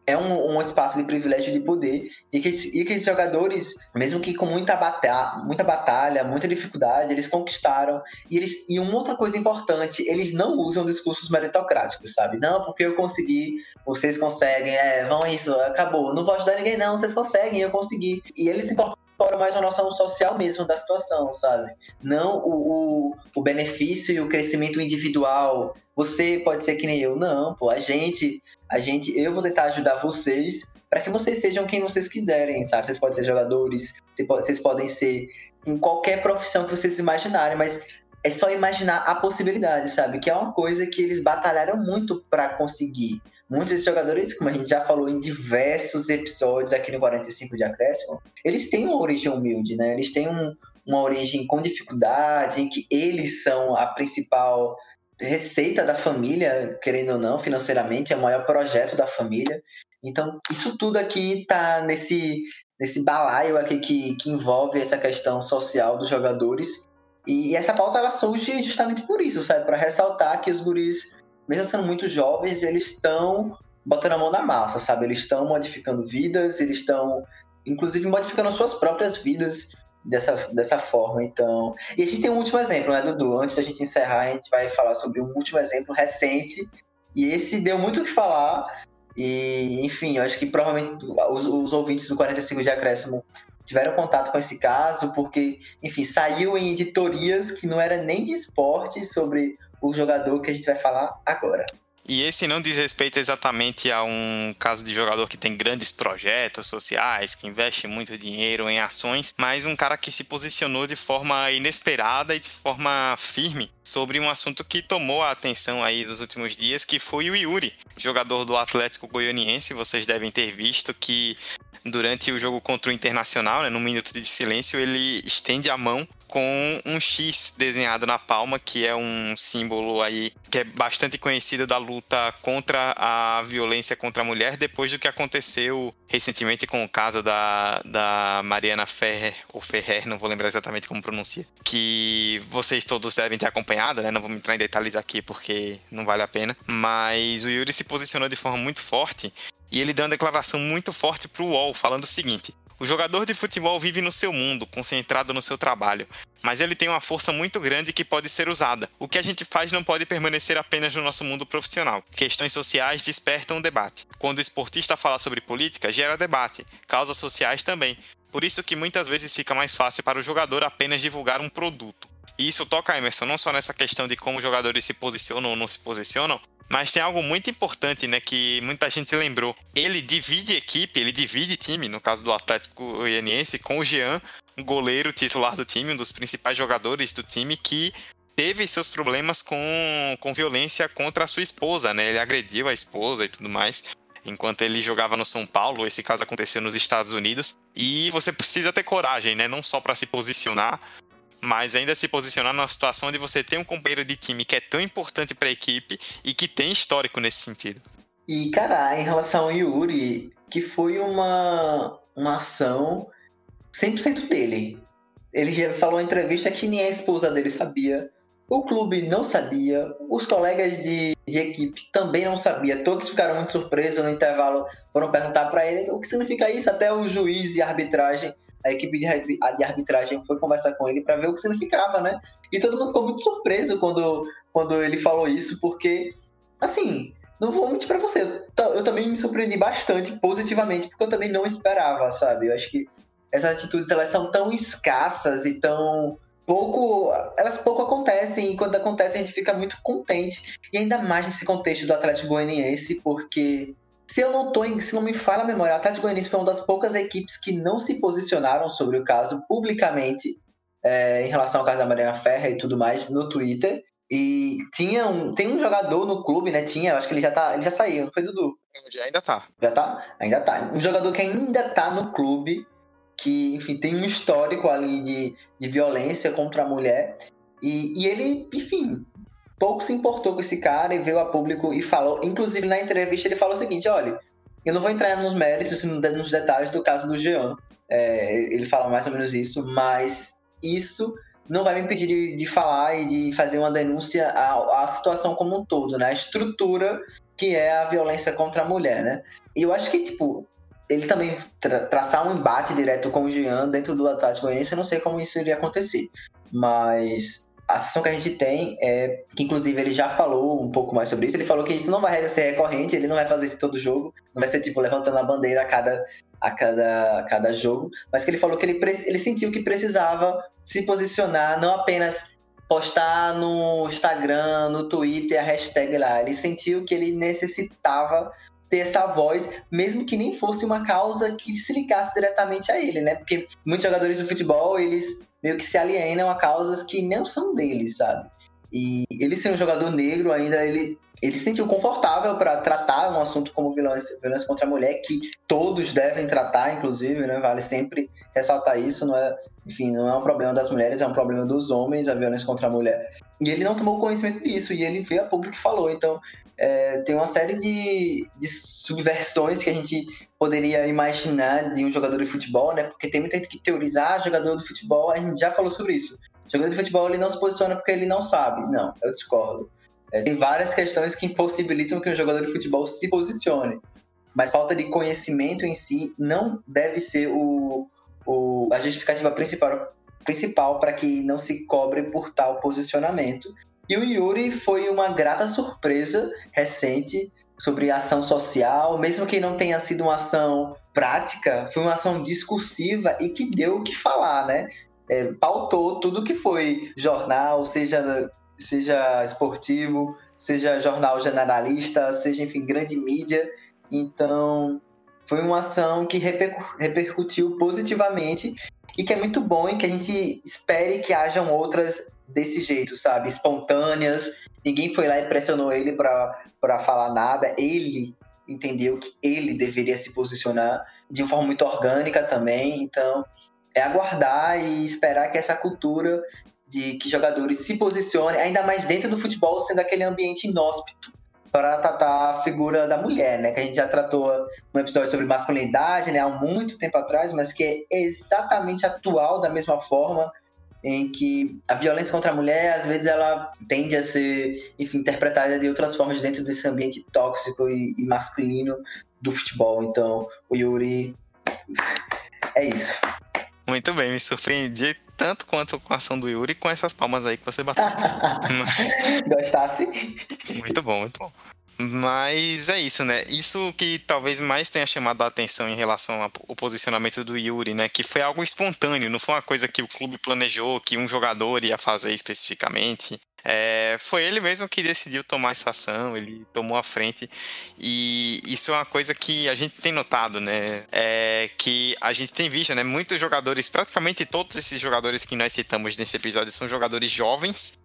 Speaker 2: É um, um espaço de privilégio de poder. E que, e que esses jogadores, mesmo que com muita batalha, muita batalha, muita dificuldade, eles conquistaram. E, eles, e uma outra coisa importante, eles não usam discursos meritocráticos, sabe? Não, porque eu consegui, vocês conseguem, é, vão isso, acabou. Não vou ajudar ninguém, não, vocês conseguem, eu consegui. E eles se fora mais uma noção social mesmo da situação, sabe? Não o, o, o, benefício e o crescimento individual. Você pode ser que nem eu, não, pô. A gente, a gente, eu vou tentar ajudar vocês para que vocês sejam quem vocês quiserem, sabe? Vocês podem ser jogadores, vocês podem ser em qualquer profissão que vocês imaginarem, mas é só imaginar a possibilidade, sabe? Que é uma coisa que eles batalharam muito para conseguir. Muitos desses jogadores, como a gente já falou em diversos episódios aqui no 45 de acréscimo, eles têm uma origem humilde, né? Eles têm um, uma origem com dificuldade, em que eles são a principal receita da família, querendo ou não, financeiramente, é o maior projeto da família. Então, isso tudo aqui está nesse, nesse balaio aqui que, que envolve essa questão social dos jogadores. E essa pauta ela surge justamente por isso, sabe? Para ressaltar que os guris mesmo sendo muito jovens, eles estão botando a mão na massa, sabe? Eles estão modificando vidas, eles estão, inclusive, modificando suas próprias vidas dessa, dessa forma. Então, e a gente tem um último exemplo, né, Dudu? Antes da gente encerrar, a gente vai falar sobre um último exemplo recente. E esse deu muito o que falar. E, enfim, eu acho que provavelmente os, os ouvintes do 45 de acréscimo tiveram contato com esse caso, porque, enfim, saiu em editorias que não era nem de esporte sobre o jogador que a gente vai falar agora.
Speaker 1: E esse não diz respeito exatamente a um caso de jogador que tem grandes projetos sociais, que investe muito dinheiro em ações, mas um cara que se posicionou de forma inesperada e de forma firme sobre um assunto que tomou a atenção aí nos últimos dias, que foi o Yuri, jogador do Atlético Goianiense. Vocês devem ter visto que durante o jogo contra o Internacional, né, no minuto de silêncio, ele estende a mão com um X desenhado na palma, que é um símbolo aí que é bastante conhecido da luta contra a violência contra a mulher, depois do que aconteceu recentemente com o caso da, da Mariana Ferrer, ou Ferrer, não vou lembrar exatamente como pronuncia, que vocês todos devem ter acompanhado, né? Não vou entrar em detalhes aqui porque não vale a pena, mas o Yuri se posicionou de forma muito forte e ele deu uma declaração muito forte para o UOL, falando o seguinte: o jogador de futebol vive no seu mundo, concentrado no seu trabalho, mas ele tem uma força muito grande que pode ser usada. O que a gente faz não pode permanecer apenas no nosso mundo profissional. Questões sociais despertam o debate. Quando o esportista fala sobre política, gera debate. Causas sociais também. Por isso que muitas vezes fica mais fácil para o jogador apenas divulgar um produto. E isso toca Emerson não só nessa questão de como os jogadores se posicionam ou não se posicionam, mas tem algo muito importante, né, que muita gente lembrou. Ele divide equipe, ele divide time, no caso do Atlético Goianiense, com o Jean, um goleiro titular do time, um dos principais jogadores do time, que teve seus problemas com, com violência contra a sua esposa, né? Ele agrediu a esposa e tudo mais. Enquanto ele jogava no São Paulo, esse caso aconteceu nos Estados Unidos. E você precisa ter coragem, né? Não só para se posicionar, mas ainda se posicionar numa situação onde você tem um companheiro de time que é tão importante para a equipe e que tem histórico nesse sentido.
Speaker 2: E, cara, em relação ao Yuri, que foi uma, uma ação 100% dele. Ele já falou em entrevista que nem a esposa dele sabia, o clube não sabia, os colegas de, de equipe também não sabiam, todos ficaram muito surpresos no intervalo, foram perguntar para ele o que significa isso, até o juiz e a arbitragem, a equipe de, de arbitragem foi conversar com ele para ver o que significava, né? E todo mundo ficou muito surpreso quando, quando ele falou isso, porque, assim, não vou mentir pra você, eu também me surpreendi bastante positivamente, porque eu também não esperava, sabe? Eu acho que essas atitudes elas são tão escassas e tão pouco elas pouco acontecem e quando acontece a gente fica muito contente e ainda mais nesse contexto do Atlético Goianiense porque se eu não tô em, se não me falha a memória, o Atlético Goianiense foi uma das poucas equipes que não se posicionaram sobre o caso publicamente é, em relação ao caso da Mariana Ferra e tudo mais no Twitter e tinha um, tem um jogador no clube, né? Tinha, acho que ele já tá, ele já saiu, não foi Dudu?
Speaker 1: Ainda tá.
Speaker 2: Já tá? Ainda tá. Um jogador que ainda tá no clube, que, enfim, tem um histórico ali de, de violência contra a mulher. E, e ele, enfim, pouco se importou com esse cara e veio a público e falou, inclusive na entrevista ele falou o seguinte, olha, eu não vou entrar nos méritos, nos detalhes do caso do Jean. É, ele fala mais ou menos isso, mas isso não vai me impedir de, de falar e de fazer uma denúncia à, à, situação como um todo, né? A estrutura que é a violência contra a mulher, né? E eu acho que, tipo, ele também tra traçar um embate direto com o Jean dentro do Atlético Goianiense, eu não sei como isso iria acontecer. Mas a sessão que a gente tem é que, inclusive, ele já falou um pouco mais sobre isso. Ele falou que isso não vai ser recorrente, ele não vai fazer isso todo jogo, não vai ser tipo levantando a bandeira a cada, a cada, a cada jogo, mas que ele falou que ele, ele sentiu que precisava se posicionar, não apenas postar no Instagram, no Twitter a hashtag lá. Ele sentiu que ele necessitava ter essa voz, mesmo que nem fosse uma causa que se ligasse diretamente a ele, né? Porque muitos jogadores do futebol, eles meio que se alienam a causas que não são deles, sabe? E ele sendo um jogador negro, ainda ele, ele se sentiu confortável para tratar um assunto como violência, violência contra a mulher, que todos devem tratar, inclusive, né? Vale sempre ressaltar isso, não é, enfim, não é um problema das mulheres, é um problema dos homens, a violência contra a mulher. E ele não tomou conhecimento disso, e ele veio a público e falou. Então, é, tem uma série de, de subversões que a gente poderia imaginar de um jogador de futebol, né? Porque tem muita gente que teorizar ah, jogador de futebol, a gente já falou sobre isso. Jogador de futebol ele não se posiciona porque ele não sabe. Não, eu discordo. É, tem várias questões que impossibilitam que um jogador de futebol se posicione. Mas falta de conhecimento em si não deve ser o, o, a justificativa principal principal para que não se cobre por tal posicionamento. E o Yuri foi uma grata surpresa recente sobre ação social, mesmo que não tenha sido uma ação prática, foi uma ação discursiva e que deu o que falar, né? É, pautou tudo que foi jornal, seja, seja esportivo, seja jornal generalista, seja, enfim, grande mídia. Então, foi uma ação que repercutiu positivamente e que é muito bom e que a gente espere que hajam outras desse jeito, sabe? Espontâneas. Ninguém foi lá e pressionou ele para falar nada. Ele entendeu que ele deveria se posicionar de uma forma muito orgânica também. Então, é aguardar e esperar que essa cultura de que jogadores se posicionem, ainda mais dentro do futebol, sendo aquele ambiente inóspito para tratar a figura da mulher, né? Que a gente já tratou um episódio sobre masculinidade, né? Há muito tempo atrás, mas que é exatamente atual da mesma forma em que a violência contra a mulher, às vezes, ela tende a ser, enfim, interpretada de outras formas dentro desse ambiente tóxico e masculino do futebol. Então, o Yuri é isso.
Speaker 1: Muito bem, me surpreendi tanto quanto com a ação do Yuri com essas palmas aí que você bateu.
Speaker 2: Gostasse?
Speaker 1: Muito bom, muito bom. Mas é isso, né? Isso que talvez mais tenha chamado a atenção em relação ao posicionamento do Yuri, né? Que foi algo espontâneo, não foi uma coisa que o clube planejou, que um jogador ia fazer especificamente. É, foi ele mesmo que decidiu tomar essa ação, ele tomou a frente. E isso é uma coisa que a gente tem notado, né? É, que a gente tem visto, né? Muitos jogadores, praticamente todos esses jogadores que nós citamos nesse episódio são jogadores jovens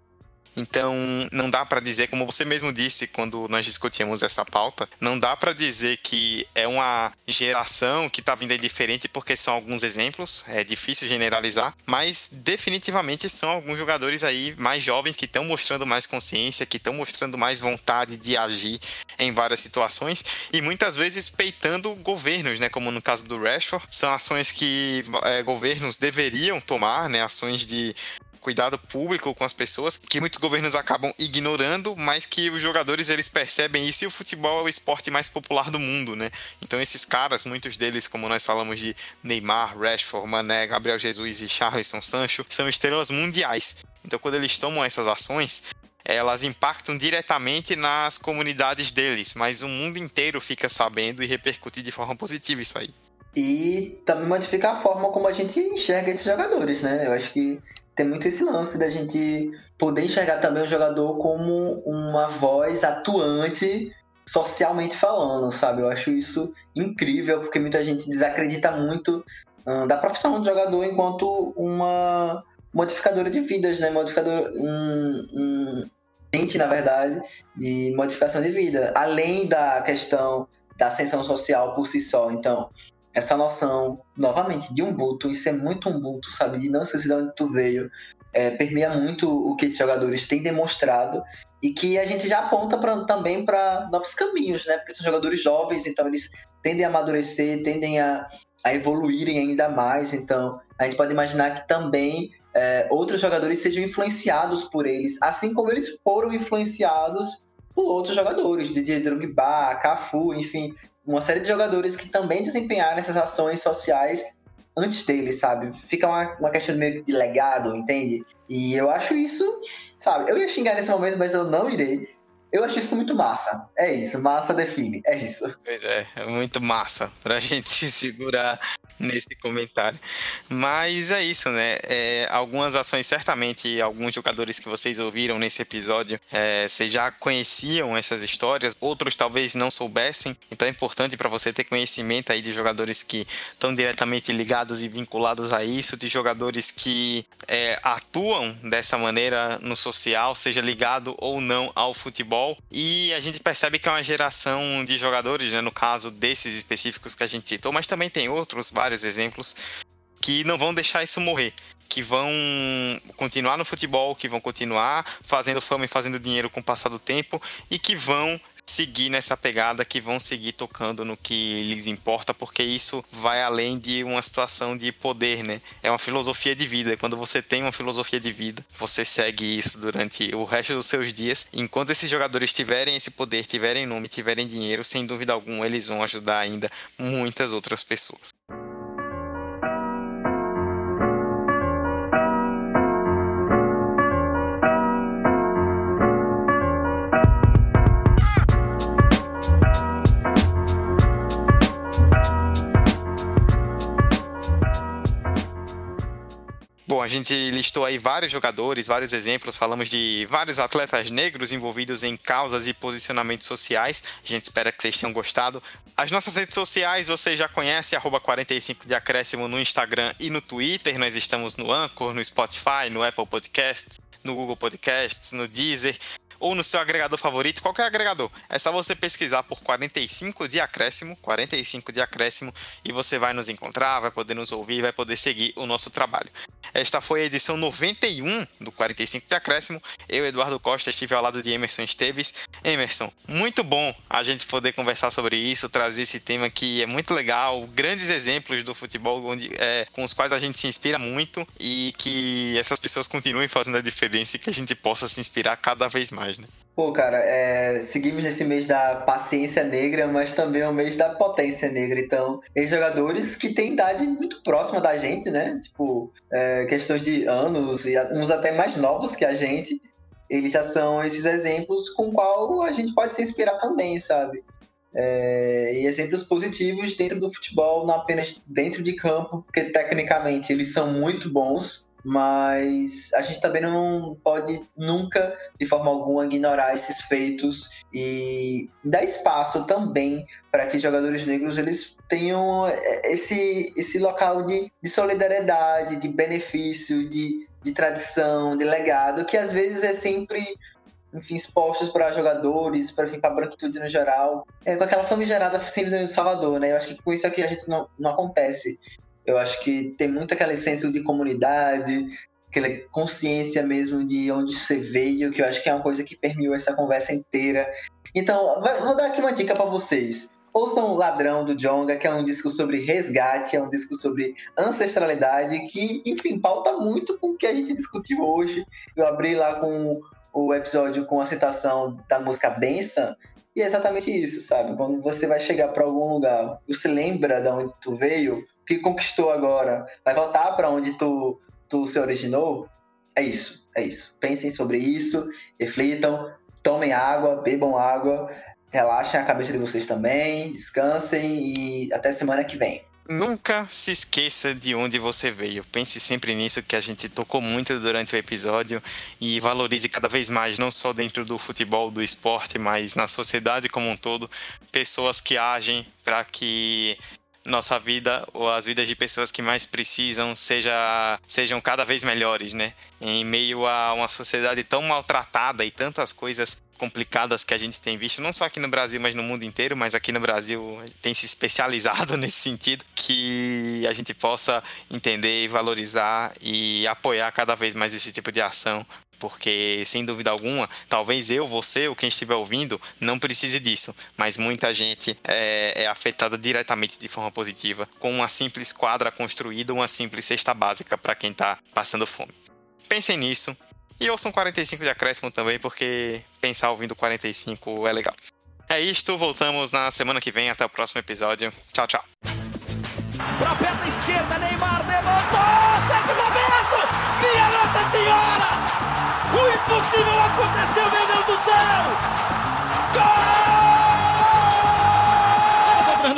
Speaker 1: Então, não dá para dizer, como você mesmo disse quando nós discutimos essa pauta, não dá para dizer que é uma geração que está vindo diferente porque são alguns exemplos, é difícil generalizar, mas definitivamente são alguns jogadores aí mais jovens que estão mostrando mais consciência, que estão mostrando mais vontade de agir em várias situações e muitas vezes peitando governos, né, como no caso do Rashford, são ações que é, governos deveriam tomar, né, ações de cuidado público com as pessoas, que muitos governos acabam ignorando, mas que os jogadores eles percebem isso e o futebol é o esporte mais popular do mundo, né? Então esses caras, muitos deles, como nós falamos de Neymar, Rashford, Mané, Gabriel Jesus e Charleston Sancho, são estrelas mundiais. Então quando eles tomam essas ações, elas impactam diretamente nas comunidades deles, mas o mundo inteiro fica sabendo e repercute de forma positiva isso aí.
Speaker 2: E também modificar a forma como a gente enxerga esses jogadores, né? Eu acho que tem muito esse lance da gente poder enxergar também o jogador como uma voz atuante socialmente falando, sabe? Eu acho isso incrível, porque muita gente desacredita muito hum, da profissão do jogador enquanto uma modificadora de vidas, né? Modificador, um, um gente, na verdade, de modificação de vida. Além da questão da ascensão social por si só. Então, essa noção, novamente, de Ubuntu, isso é muito Ubuntu, sabe? De não esquecer de onde tu veio, é, permeia muito o que esses jogadores têm demonstrado e que a gente já aponta pra, também para novos caminhos, né? Porque são jogadores jovens, então eles tendem a amadurecer, tendem a, a evoluírem ainda mais. Então, a gente pode imaginar que também é, outros jogadores sejam influenciados por eles, assim como eles foram influenciados por outros jogadores, Didier Drogba, Cafu, enfim, uma série de jogadores que também desempenharam essas ações sociais antes dele, sabe? Fica uma, uma questão meio de legado, entende? E eu acho isso, sabe? Eu ia xingar nesse momento, mas eu não irei. Eu acho isso muito massa. É isso, massa define. É isso.
Speaker 1: Pois é, é muito massa pra gente se segurar nesse comentário. Mas é isso, né? É, algumas ações, certamente, alguns jogadores que vocês ouviram nesse episódio, é, vocês já conheciam essas histórias, outros talvez não soubessem. Então é importante para você ter conhecimento aí de jogadores que estão diretamente ligados e vinculados a isso, de jogadores que é, atuam dessa maneira no social, seja ligado ou não ao futebol. E a gente percebe que é uma geração de jogadores, né, no caso desses específicos que a gente citou, mas também tem outros, vários exemplos, que não vão deixar isso morrer. Que vão continuar no futebol, que vão continuar fazendo fama e fazendo dinheiro com o passar do tempo e que vão seguir nessa pegada, que vão seguir tocando no que lhes importa, porque isso vai além de uma situação de poder, né? É uma filosofia de vida. Quando você tem uma filosofia de vida, você segue isso durante o resto dos seus dias. Enquanto esses jogadores tiverem esse poder, tiverem nome, tiverem dinheiro, sem dúvida alguma, eles vão ajudar ainda muitas outras pessoas. Gente listou aí vários jogadores, vários exemplos, falamos de vários atletas negros envolvidos em causas e posicionamentos sociais. A gente espera que vocês tenham gostado. As nossas redes sociais você já conhece, arroba 45 de acréscimo no Instagram e no Twitter. Nós estamos no Anchor, no Spotify, no Apple Podcasts, no Google Podcasts, no Deezer ou no seu agregador favorito, qualquer agregador. É só você pesquisar por 45 de acréscimo, 45 de acréscimo, e você vai nos encontrar, vai poder nos ouvir, vai poder seguir o nosso trabalho. Esta foi a edição 91 do 45 de acréscimo. Eu, Eduardo Costa, estive ao lado de Emerson Esteves. Emerson, muito bom a gente poder conversar sobre isso, trazer esse tema que é muito legal, grandes exemplos do futebol onde, é, com os quais a gente se inspira muito e que essas pessoas continuem fazendo a diferença e que a gente possa se inspirar cada vez mais mais, né?
Speaker 2: Pô, cara, é, seguimos nesse mês da paciência negra, mas também é o mês da potência negra. Então, tem jogadores que têm idade muito próxima da gente, né? Tipo, é, questões de anos, e uns até mais novos que a gente. Eles já são esses exemplos com qual a gente pode se inspirar também, sabe? É, e exemplos positivos dentro do futebol, não apenas dentro de campo, porque tecnicamente eles são muito bons, mas a gente também não pode nunca, de forma alguma, ignorar esses feitos e dar espaço também para que jogadores negros eles tenham esse, esse local de, de solidariedade, de benefício, de de tradição, de legado, que às vezes é sempre enfim, expostos para jogadores, para a branquitude no geral. É, com aquela famigerada síndrome de Salvador, né? Eu acho que com isso aqui a gente não, não acontece. Eu acho que tem muito aquela essência de comunidade, aquela consciência mesmo de onde você veio, que eu acho que é uma coisa que permeou essa conversa inteira. Então, vou dar aqui uma dica para vocês. Ouçam Ladrão do Jonga, que é um disco sobre resgate, é um disco sobre ancestralidade, que, enfim, pauta muito com o que a gente discutiu hoje. Eu abri lá com o episódio com a citação da música Benção, e é exatamente isso, sabe? Quando você vai chegar para algum lugar, você lembra de onde tu veio, o que conquistou agora, vai voltar para onde tu, tu se originou, é isso, é isso. Pensem sobre isso, reflitam, tomem água, bebam água, relaxem a cabeça de vocês também, descansem e até semana que vem.
Speaker 1: Nunca se esqueça de onde você veio. Pense sempre nisso que a gente tocou muito durante o episódio e valorize cada vez mais, não só dentro do futebol, do esporte, mas na sociedade como um todo, pessoas que agem para que nossa vida ou as vidas de pessoas que mais precisam seja, sejam cada vez melhores, né? Em meio a uma sociedade tão maltratada e tantas coisas complicadas que a gente tem visto, não só aqui no Brasil, mas no mundo inteiro, mas aqui no Brasil tem se especializado nesse sentido, que a gente possa entender, valorizar e apoiar cada vez mais esse tipo de ação, porque sem dúvida alguma, talvez eu, você ou quem estiver ouvindo não precise disso, mas muita gente é, é afetada diretamente de forma positiva com uma simples quadra construída, uma simples cesta básica para quem está passando fome. Pensem nisso, e ouçam 45 de acréscimo também, porque pensar ouvindo 45 é legal. É isto, voltamos na semana que vem. Até o próximo episódio. Tchau, tchau.
Speaker 3: Pra perna esquerda, Neymar levantou! Minha Nossa Senhora! O impossível aconteceu, meu Deus do céu!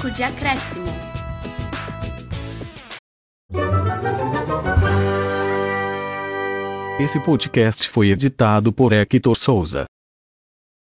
Speaker 6: 45 de acréscimo.
Speaker 7: Esse podcast foi editado por Hector Souza.